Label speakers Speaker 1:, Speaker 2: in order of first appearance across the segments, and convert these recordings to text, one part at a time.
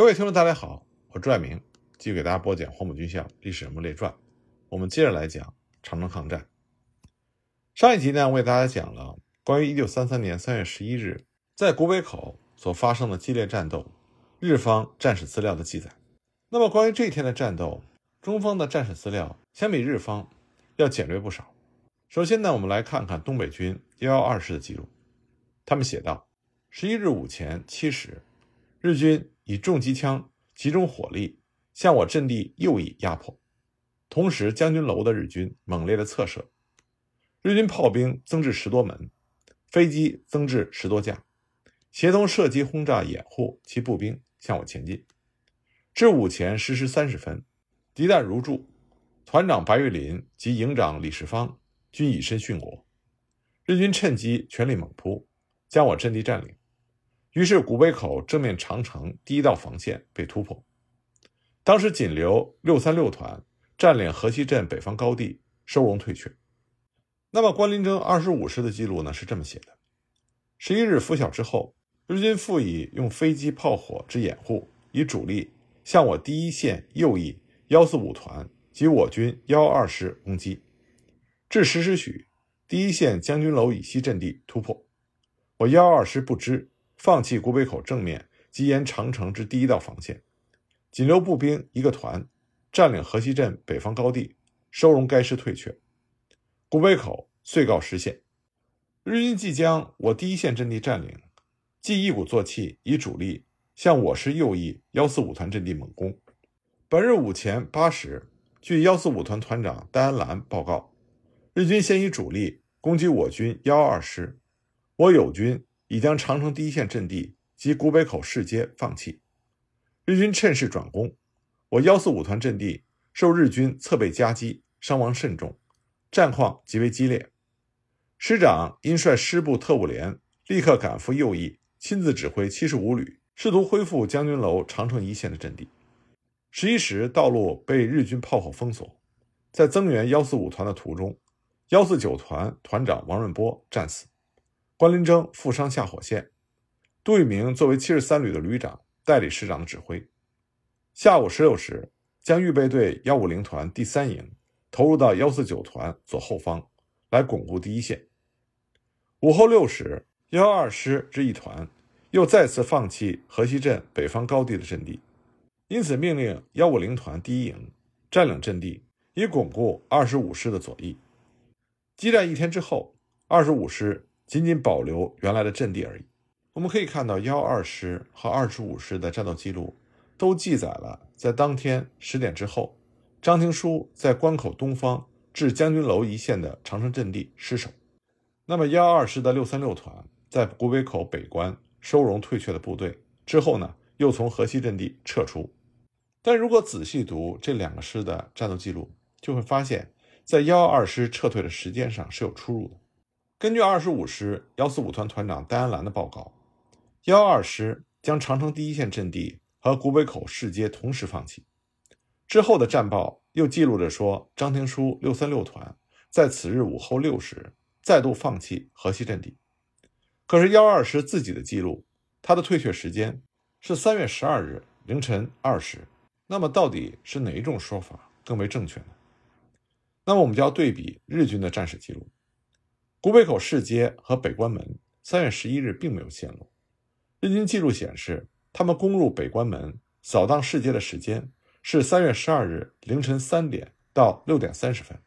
Speaker 1: 各位听众，大家好，我朱爱明，继续给大家播讲《黄埔军校历史人物列传》。我们接着来讲长城抗战。上一集呢，为大家讲了关于1933年3月11日在古北口所发生的激烈战斗，日方战史资料的记载。那么，关于这一天的战斗，中方的战史资料相比日方要简略不少。首先呢，我们来看看东北军112师的记录。他们写道：11日午前七时，日军。以重机枪集中火力向我阵地右翼压迫，同时将军楼的日军猛烈的侧射，日军炮兵增至十多门，飞机增至十多架，协同射击轰炸掩护其步兵向我前进。至午前十时三十分，敌弹如注，团长白玉林及营长李世芳均以身殉国，日军趁机全力猛扑，将我阵地占领。于是，古北口正面长城第一道防线被突破。当时仅留六三六团占领河西镇北方高地，收容退却。那么，关林征二十五师的记录呢？是这么写的：十一日拂晓之后，日军复以用飞机炮火之掩护，以主力向我第一线右翼幺四五团及我军幺二师攻击。至十时许，第一线将军楼以西阵地突破，我幺二师不知。放弃古北口正面及沿长城之第一道防线，仅留步兵一个团，占领河西镇北方高地，收容该师退却。古北口遂告失陷。日军即将我第一线阵地占领，即一鼓作气以主力向我师右翼幺四五团阵地猛攻。本日午前八时，据幺四五团团长戴安澜报告，日军先以主力攻击我军幺二师，我友军。已将长城第一线阵地及古北口市街放弃，日军趁势转攻，我幺四五团阵地受日军侧背夹击，伤亡甚重，战况极为激烈。师长因率师部特务连立刻赶赴右翼，亲自指挥七十五旅，试图恢复将军楼长城一线的阵地。十一时，道路被日军炮火封锁，在增援幺四五团的途中，幺四九团团长王润波战死。关林征负伤下火线，杜聿明作为七十三旅的旅长代理师长的指挥。下午十六时，将预备队幺五零团第三营投入到幺四九团左后方，来巩固第一线。午后六时，幺二师之一团又再次放弃河西镇北方高地的阵地，因此命令幺五零团第一营占领阵地，以巩固二十五师的左翼。激战一天之后，二十五师。仅仅保留原来的阵地而已。我们可以看到，幺二师和二十五师的战斗记录都记载了在当天十点之后，张廷书在关口东方至将军楼一线的长城阵地失守。那么，幺二师的六三六团在古北口北关收容退却的部队之后呢，又从河西阵地撤出。但如果仔细读这两个师的战斗记录，就会发现，在幺二师撤退的时间上是有出入的。根据二十五师幺四五团团长戴安澜的报告，幺二师将长城第一线阵地和古北口市街同时放弃。之后的战报又记录着说，张廷书六三六团在此日午后六时再度放弃河西阵地。可是幺二师自己的记录，他的退却时间是三月十二日凌晨二时。那么到底是哪一种说法更为正确呢？那么我们就要对比日军的战史记录。古北口市街和北关门，三月十一日并没有陷落。日军记录显示，他们攻入北关门、扫荡市街的时间是三月十二日凌晨三点到六点三十分。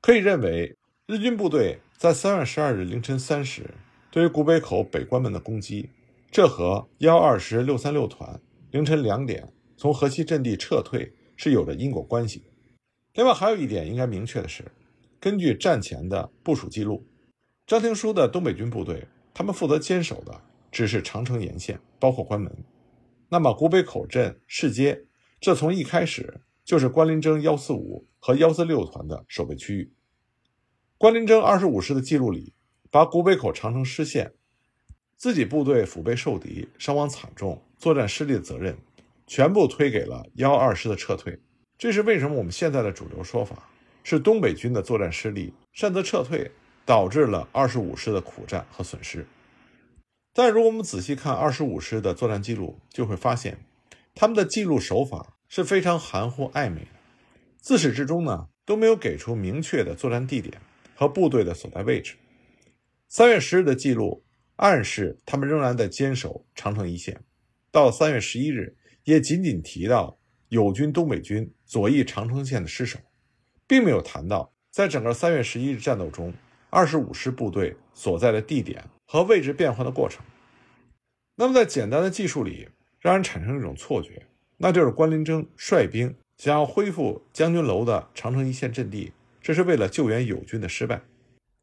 Speaker 1: 可以认为，日军部队在三月十二日凌晨三时对于古北口北关门的攻击，这和幺二师六三六团凌晨两点从河西阵地撤退是有着因果关系。另外，还有一点应该明确的是。根据战前的部署记录，张廷书的东北军部队，他们负责坚守的只是长城沿线，包括关门。那么古北口镇市街，这从一开始就是关林征幺四五和幺四六团的守备区域。关林征二十五师的记录里，把古北口长城失陷、自己部队腹背受敌、伤亡惨重、作战失利的责任，全部推给了幺二师的撤退。这是为什么我们现在的主流说法。是东北军的作战失利，擅自撤退，导致了二十五师的苦战和损失。但如果我们仔细看二十五师的作战记录，就会发现，他们的记录手法是非常含糊暧昧的，自始至终呢都没有给出明确的作战地点和部队的所在位置。三月十日的记录暗示他们仍然在坚守长城一线，到了三月十一日，也仅仅提到友军东北军左翼长城线的失守，并没有谈到在整个三月十一日战斗中二十五师部队所在的地点和位置变换的过程。那么，在简单的技术里，让人产生一种错觉，那就是关林征率兵想要恢复将军楼的长城一线阵地，这是为了救援友军的失败。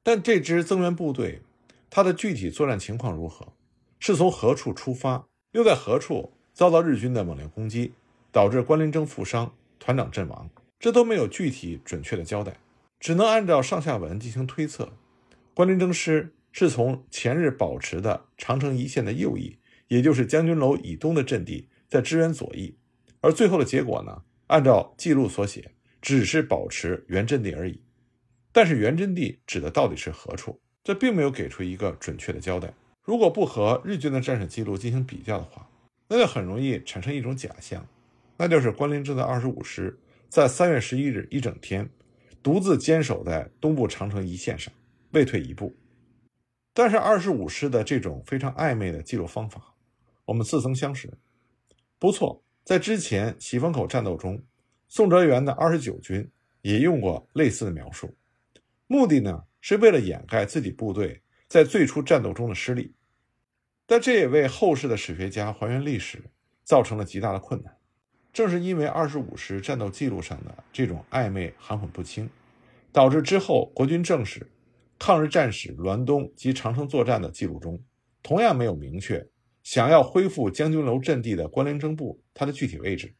Speaker 1: 但这支增援部队，它的具体作战情况如何？是从何处出发？又在何处遭到日军的猛烈攻击，导致关林征负伤、团长阵亡？这都没有具体准确的交代，只能按照上下文进行推测。关麟征师是从前日保持的长城一线的右翼。也就是将军楼以东的阵地在支援左翼，而最后的结果呢？按照记录所写，只是保持原阵地而已。但是原阵地指的到底是何处？这并没有给出一个准确的交代。如果不和日军的战史记录进行比较的话，那就很容易产生一种假象，那就是关麟征的二十五师在三月十一日一整天独自坚守在东部长城一线上，未退一步。但是二十五师的这种非常暧昧的记录方法。我们似曾相识，不错，在之前喜峰口战斗中，宋哲元的二十九军也用过类似的描述，目的呢是为了掩盖自己部队在最初战斗中的失利，但这也为后世的史学家还原历史造成了极大的困难。正是因为二十五师战斗记录上的这种暧昧含混不清，导致之后国军正史、抗日战史栾东及长城作战的记录中同样没有明确。想要恢复将军楼阵地的关麟征部，它的具体位置，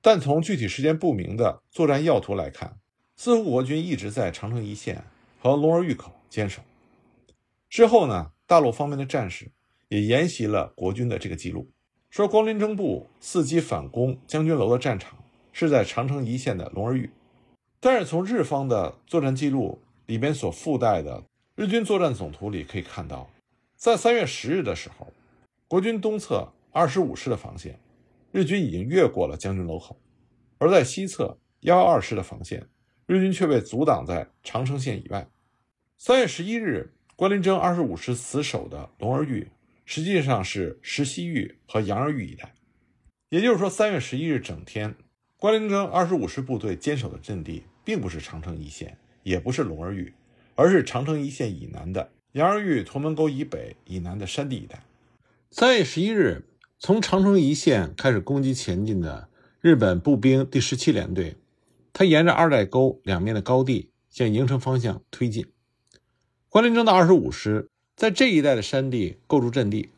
Speaker 1: 但从具体时间不明的作战要图来看，似乎国军一直在长城一线和龙儿峪口坚守。之后呢，大陆方面的战士也沿袭了国军的这个记录，说关麟征部伺机反攻将军楼的战场是在长城一线的龙儿峪。但是从日方的作战记录里边所附带的日军作战总图里可以看到，在三月十日的时候。国军东侧二十五师的防线，日军已经越过了将军楼口；而在西侧幺幺二师的防线，日军却被阻挡在长城线以外。三月十一日，关麟征二十五师死守的龙儿峪，实际上是石溪峪和杨儿峪一带。也就是说，三月十一日整天，关麟征二十五师部队坚守的阵地，并不是长城一线，也不是龙儿峪，而是长城一线以南的杨儿峪屯门沟以北以南的山地一带。
Speaker 2: 三月十一日，从长城一线开始攻击前进的日本步兵第十七联队，他沿着二代沟两面的高地向营城方向推进。关麟征的二十五师在这一带的山地构筑阵地，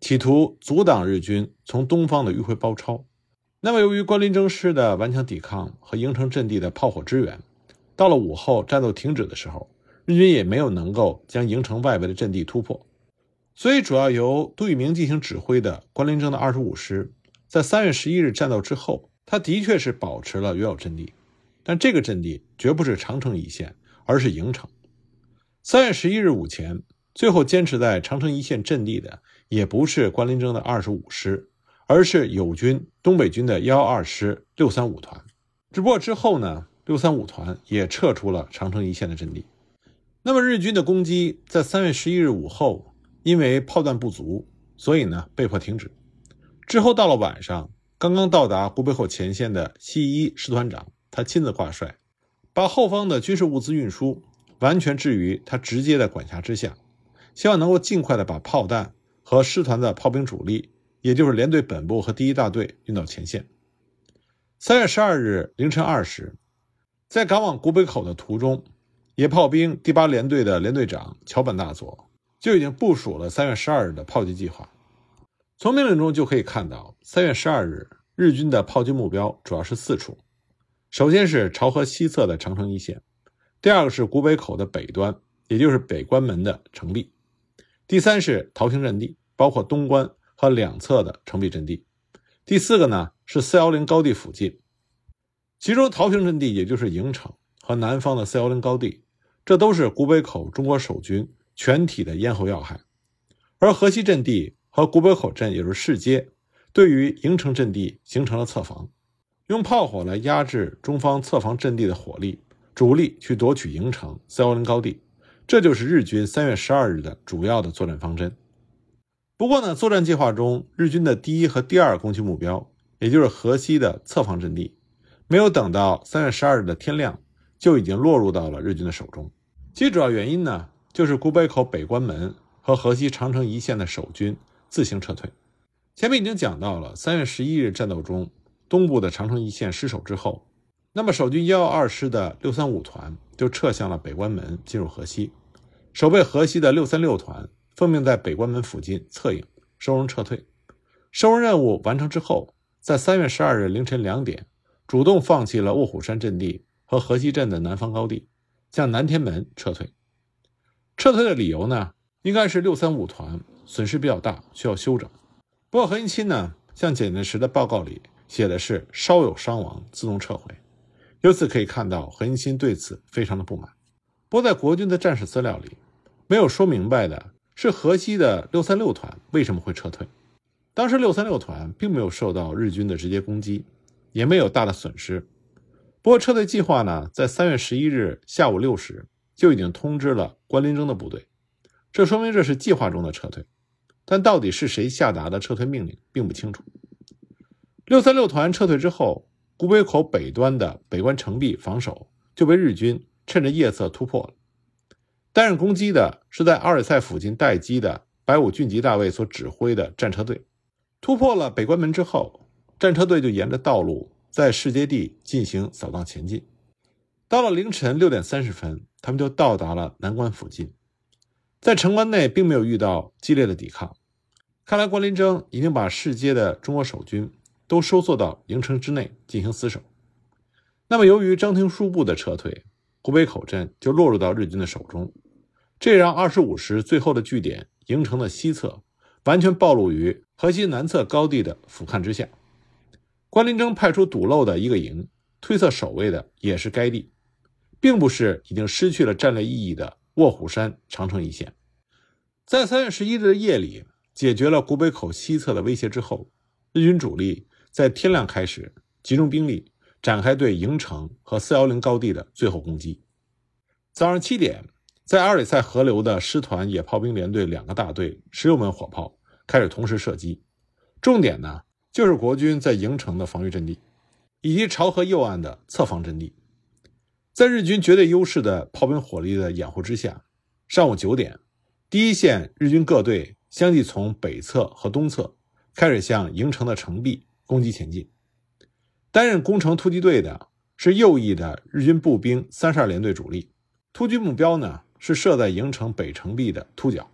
Speaker 2: 企图阻挡日军从东方的迂回包抄。那么，由于关林征师的顽强抵抗和营城阵地的炮火支援，到了午后战斗停止的时候，日军也没有能够将营城外围的阵地突破。所以，主要由杜聿明进行指挥的关林征的二十五师，在三月十一日战斗之后，他的确是保持了原有阵地，但这个阵地绝不是长城一线，而是营城。三月十一日午前，最后坚持在长城一线阵地的，也不是关麟征的二十五师，而是友军东北军的幺二师六三五团。只不过之后呢，六三五团也撤出了长城一线的阵地。那么，日军的攻击在三月十一日午后。因为炮弹不足，所以呢被迫停止。之后到了晚上，刚刚到达古北口前线的西一师团长，他亲自挂帅，把后方的军事物资运输完全置于他直接的管辖之下，希望能够尽快的把炮弹和师团的炮兵主力，也就是连队本部和第一大队运到前线。三月十二日凌晨二时，在赶往古北口的途中，野炮兵第八联队的联队长桥本大佐。就已经部署了三月十二日的炮击计划。从命令中就可以看到，三月十二日日军的炮击目标主要是四处：首先是朝河西侧的长城一线；第二个是古北口的北端，也就是北关门的城壁；第三是桃坪阵地，包括东关和两侧的城壁阵地；第四个呢是四幺零高地附近。其中桃坪阵地，也就是营城和南方的四幺零高地，这都是古北口中国守军。全体的咽喉要害，而河西阵地和古北口镇，也就是市街，对于营城阵地形成了侧防，用炮火来压制中方侧防阵地的火力，主力去夺取营城、四幺零高地。这就是日军三月十二日的主要的作战方针。不过呢，作战计划中日军的第一和第二攻击目标，也就是河西的侧防阵地，没有等到三月十二日的天亮，就已经落入到了日军的手中。其主要原因呢，就是古北口北关门和河西长城一线的守军自行撤退。前面已经讲到了，三月十一日战斗中，东部的长城一线失守之后，那么守军幺幺二师的六三五团就撤向了北关门，进入河西。守备河西的六三六团奉命在北关门附近策应，收容撤退。收容任务完成之后，在三月十二日凌晨两点，主动放弃了卧虎山阵地和河西镇的南方高地。向南天门撤退，撤退的理由呢，应该是六三五团损失比较大，需要休整。不过何应钦呢，向蒋介石的报告里写的是稍有伤亡自动撤回，由此可以看到何应钦对此非常的不满。不过在国军的战史资料里，没有说明白的是河西的六三六团为什么会撤退。当时六三六团并没有受到日军的直接攻击，也没有大的损失。不过，撤退计划呢，在三月十一日下午六时就已经通知了关林征的部队，这说明这是计划中的撤退，但到底是谁下达的撤退命令，并不清楚。六三六团撤退之后，古北口北端的北关城壁防守就被日军趁着夜色突破了。担任攻击的是在阿尔塞附近待机的白武俊吉大尉所指挥的战车队，突破了北关门之后，战车队就沿着道路。在市街地进行扫荡前进，到了凌晨六点三十分，他们就到达了南关附近，在城关内并没有遇到激烈的抵抗，看来关林征已经把市街的中国守军都收缩到营城之内进行死守。那么，由于张廷书部的撤退，古北口镇就落入到日军的手中，这让二十五师最后的据点营城的西侧完全暴露于河西南侧高地的俯瞰之下。关林征派出堵漏的一个营，推测守卫的也是该地，并不是已经失去了战略意义的卧虎山长城一线。在三月十一日的夜里，解决了古北口西侧的威胁之后，日军主力在天亮开始集中兵力，展开对营城和四幺零高地的最后攻击。早上七点，在阿尔塞河流的师团野炮兵联队两个大队十六门火炮开始同时射击，重点呢。就是国军在营城的防御阵地，以及潮河右岸的侧防阵地，在日军绝对优势的炮兵火力的掩护之下，上午九点，第一线日军各队相继从北侧和东侧开始向营城的城壁攻击前进。担任攻城突击队的是右翼的日军步兵三十二联队主力，突击目标呢是设在营城北城壁的突角。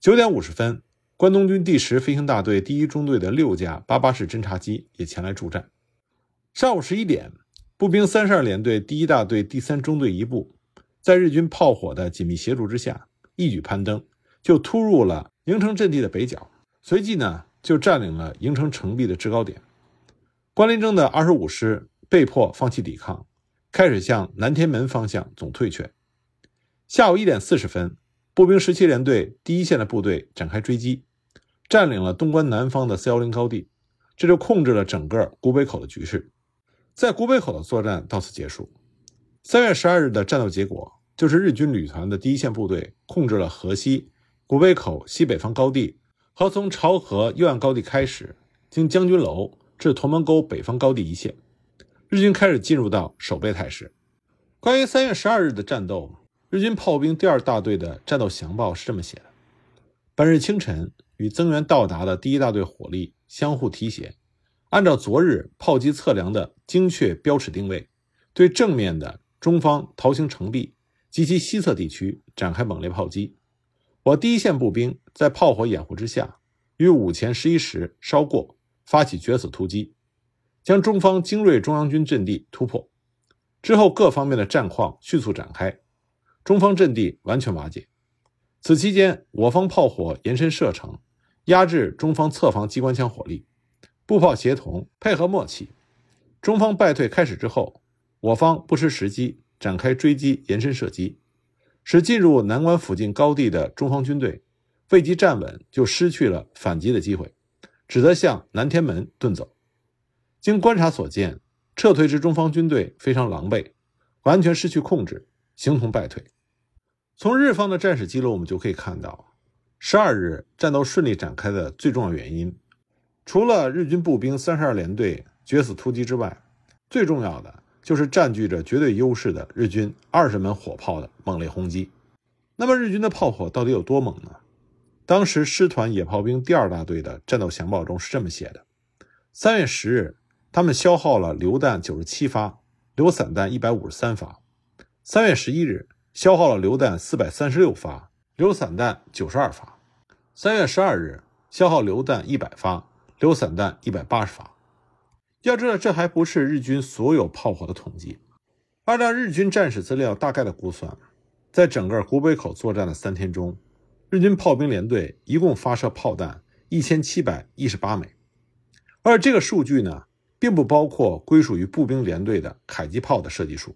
Speaker 2: 九点五十分。关东军第十飞行大队第一中队的六架八八式侦察机也前来助战。上午十一点，步兵三十二联队第一大队第三中队一部，在日军炮火的紧密协助之下，一举攀登，就突入了营城阵地的北角，随即呢就占领了营城城壁的制高点。关林征的二十五师被迫放弃抵抗，开始向南天门方向总退却。下午一点四十分。步兵十七联队第一线的部队展开追击，占领了东关南方的四幺零高地，这就控制了整个古北口的局势。在古北口的作战到此结束。三月十二日的战斗结果就是日军旅团的第一线部队控制了河西古北口西北方高地和从潮河右岸高地开始，经将军楼至同门沟北方高地一线，日军开始进入到守备态势。关于三月十二日的战斗。日军炮兵第二大队的战斗详报是这么写的：本日清晨，与增援到达的第一大队火力相互提携，按照昨日炮击测量的精确标尺定位，对正面的中方桃形城壁及其西侧地区展开猛烈炮击。我第一线步兵在炮火掩护之下，于午前十一时稍过发起决死突击，将中方精锐中央军阵地突破。之后，各方面的战况迅速展开。中方阵地完全瓦解，此期间我方炮火延伸射程，压制中方侧防机关枪火力，步炮协同配合默契。中方败退开始之后，我方不失时机展开追击延伸射击，使进入南关附近高地的中方军队未及站稳就失去了反击的机会，只得向南天门遁走。经观察所见，撤退之中方军队非常狼狈，完全失去控制，形同败退。从日方的战史记录，我们就可以看到，十二日战斗顺利展开的最重要原因，除了日军步兵三十二联队决死突击之外，最重要的就是占据着绝对优势的日军二十门火炮的猛烈轰击。那么日军的炮火到底有多猛呢？当时师团野炮兵第二大队的战斗详报中是这么写的：三月十日。他们消耗了榴弹九十七发，榴散弹一百五十三发。三月十一日，消耗了榴弹四百三十六发，榴散弹九十二发。三月十二日，消耗榴弹一百发，榴散弹一百八十发。要知道，这还不是日军所有炮火的统计。按照日军战史资料大概的估算，在整个古北口作战的三天中，日军炮兵连队一共发射炮弹一千七百一十八枚。而这个数据呢？并不包括归属于步兵连队的迫击炮的射击数。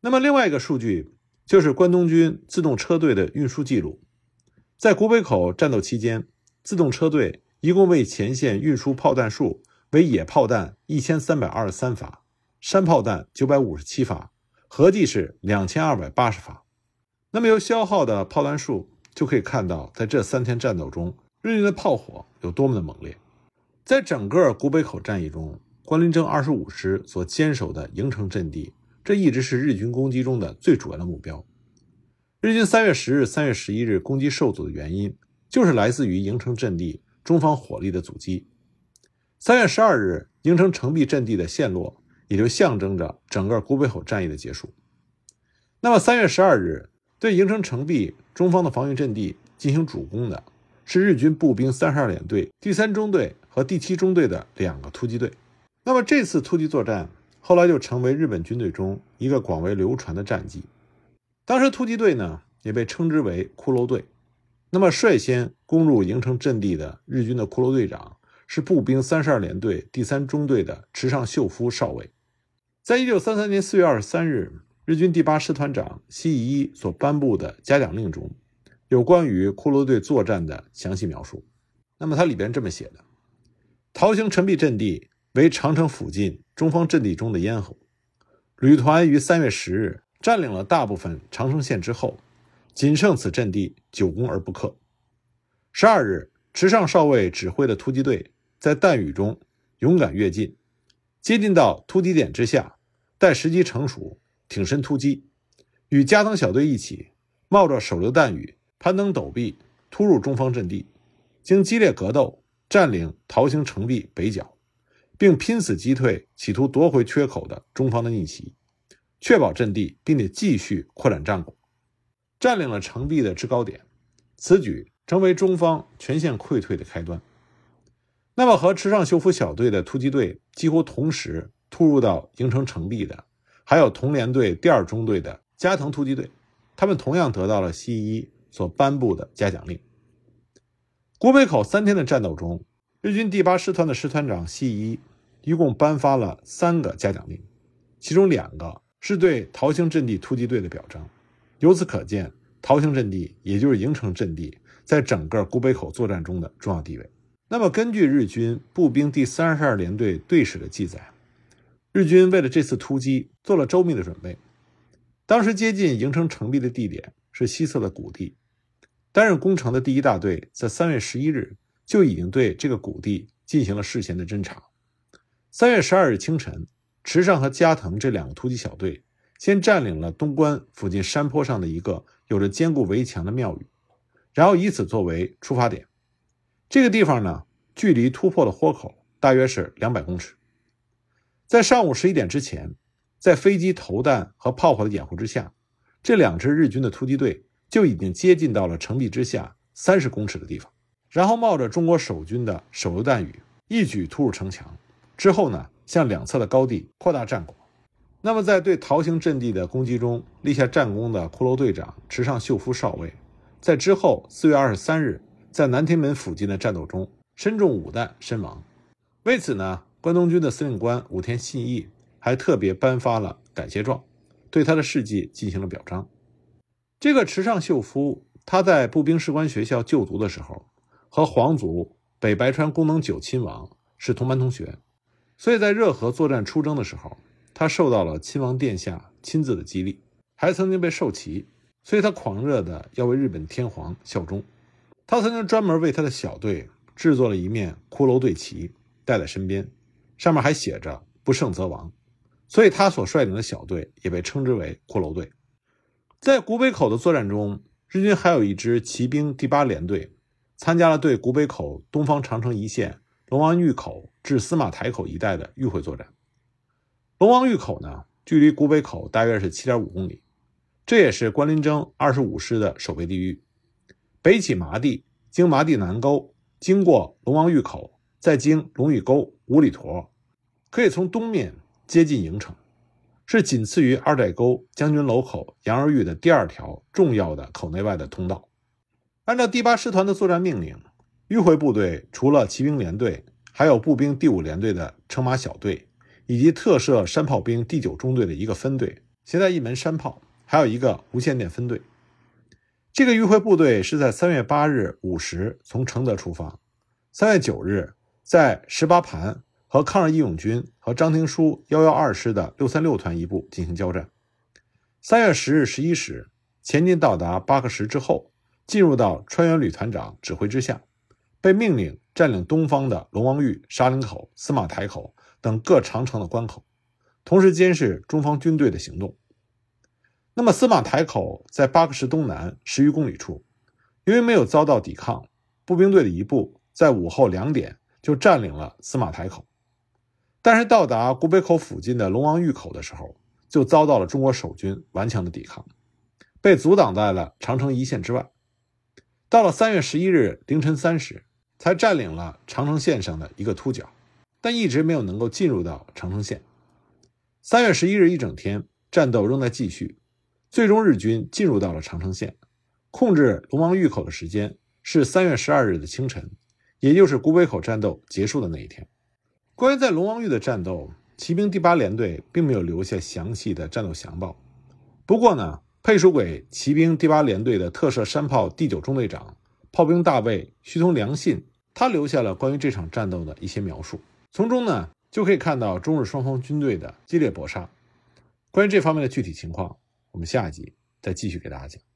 Speaker 2: 那么，另外一个数据就是关东军自动车队的运输记录。在古北口战斗期间，自动车队一共为前线运输炮弹数为野炮弹一千三百二十三发，山炮弹九百五十七发，合计是两千二百八十发。那么，由消耗的炮弹数就可以看到，在这三天战斗中，日军的炮火有多么的猛烈。在整个古北口战役中，关林征二十五师所坚守的营城阵地，这一直是日军攻击中的最主要的目标。日军三月十日、三月十一日攻击受阻的原因，就是来自于营城阵地中方火力的阻击。三月十二日，营城城壁阵地的陷落，也就象征着整个古北口战役的结束。那么，三月十二日对营城城壁中方的防御阵地进行主攻的，是日军步兵三十二联队第三中队。和第七中队的两个突击队，那么这次突击作战后来就成为日本军队中一个广为流传的战绩。当时突击队呢也被称之为骷髅队。那么率先攻入营城阵地的日军的骷髅队长是步兵三十二联队第三中队的池上秀夫少尉。在一九三三年四月二十三日，日军第八师团长西义一所颁布的嘉奖令中，有关于骷髅队作战的详细描述。那么它里边这么写的。桃兴城壁阵地为长城附近中方阵地中的咽喉。旅团于三月十日占领了大部分长城线之后，仅剩此阵地，久攻而不克。十二日，池上少尉指挥的突击队在弹雨中勇敢跃进，接近到突击点之下，待时机成熟，挺身突击，与加藤小队一起，冒着手榴弹雨，攀登陡壁，突入中方阵地，经激烈格斗。占领桃形城壁北角，并拼死击退企图夺回缺口的中方的逆袭，确保阵地，并且继续扩展战果，占领了城壁的制高点。此举成为中方全线溃退的开端。那么，和池上修夫小队的突击队几乎同时突入到营城城壁的，还有同联队第二中队的加藤突击队，他们同样得到了西一所颁布的嘉奖令。古北口三天的战斗中，日军第八师团的师团长西一一共颁发了三个嘉奖令，其中两个是对桃兴阵地突击队的表彰。由此可见，桃兴阵地也就是营城阵地在整个古北口作战中的重要地位。那么，根据日军步兵第三十二联队队史的记载，日军为了这次突击做了周密的准备。当时接近营城城壁的地点是西侧的谷地。担任攻城的第一大队在三月十一日就已经对这个谷地进行了事前的侦查。三月十二日清晨，池上和加藤这两个突击小队先占领了东关附近山坡上的一个有着坚固围墙的庙宇，然后以此作为出发点。这个地方呢，距离突破的豁口大约是两百公尺。在上午十一点之前，在飞机投弹和炮火的掩护之下，这两支日军的突击队。就已经接近到了城壁之下三十公尺的地方，然后冒着中国守军的手榴弹雨，一举突入城墙。之后呢，向两侧的高地扩大战果。那么，在对桃兴阵地的攻击中立下战功的骷髅队长池上秀夫少尉，在之后四月二十三日在南天门附近的战斗中身中五弹身亡。为此呢，关东军的司令官武田信义还特别颁发了感谢状，对他的事迹进行了表彰。这个池上秀夫，他在步兵士官学校就读的时候，和皇族北白川宫能久亲王是同班同学，所以在热河作战出征的时候，他受到了亲王殿下亲自的激励，还曾经被授旗，所以他狂热的要为日本天皇效忠。他曾经专门为他的小队制作了一面骷髅队旗，带在身边，上面还写着“不胜则亡”，所以他所率领的小队也被称之为骷髅队。在古北口的作战中，日军还有一支骑兵第八联队。参加了对古北口东方长城一线龙王峪口至司马台口一带的迂回作战。龙王峪口呢，距离古北口大约是七点五公里，这也是关林征二十五师的守备地域。北起麻地，经麻地南沟，经过龙王峪口，再经龙峪沟、五里坨，可以从东面接近营城，是仅次于二寨沟、将军楼口、杨儿峪的第二条重要的口内外的通道。按照第八师团的作战命令，迂回部队除了骑兵连队，还有步兵第五连队的乘马小队，以及特设山炮兵第九中队的一个分队，携带一门山炮，还有一个无线电分队。这个迂回部队是在三月八日午时从承德出发，三月九日在十八盘和抗日义勇军和张廷书幺幺二师的六三六团一部进行交战。三月十日十一时前进到达八个石之后。进入到川原旅团长指挥之下，被命令占领东方的龙王峪、沙林口、司马台口等各长城的关口，同时监视中方军队的行动。那么，司马台口在八个石东南十余公里处，由于没有遭到抵抗，步兵队的一部在午后两点就占领了司马台口。但是到达古北口附近的龙王峪口的时候，就遭到了中国守军顽强的抵抗，被阻挡在了长城一线之外。到了三月十一日凌晨三时，才占领了长城线上的一个凸角，但一直没有能够进入到长城线。三月十一日一整天，战斗仍在继续，最终日军进入到了长城线，控制龙王峪口的时间是三月十二日的清晨，也就是古北口战斗结束的那一天。关于在龙王峪的战斗，骑兵第八联队并没有留下详细的战斗详报。不过呢。配属给骑兵第八联队的特设山炮第九中队长、炮兵大尉须藤良信，他留下了关于这场战斗的一些描述，从中呢就可以看到中日双方军队的激烈搏杀。关于这方面的具体情况，我们下一集再继续给大家讲。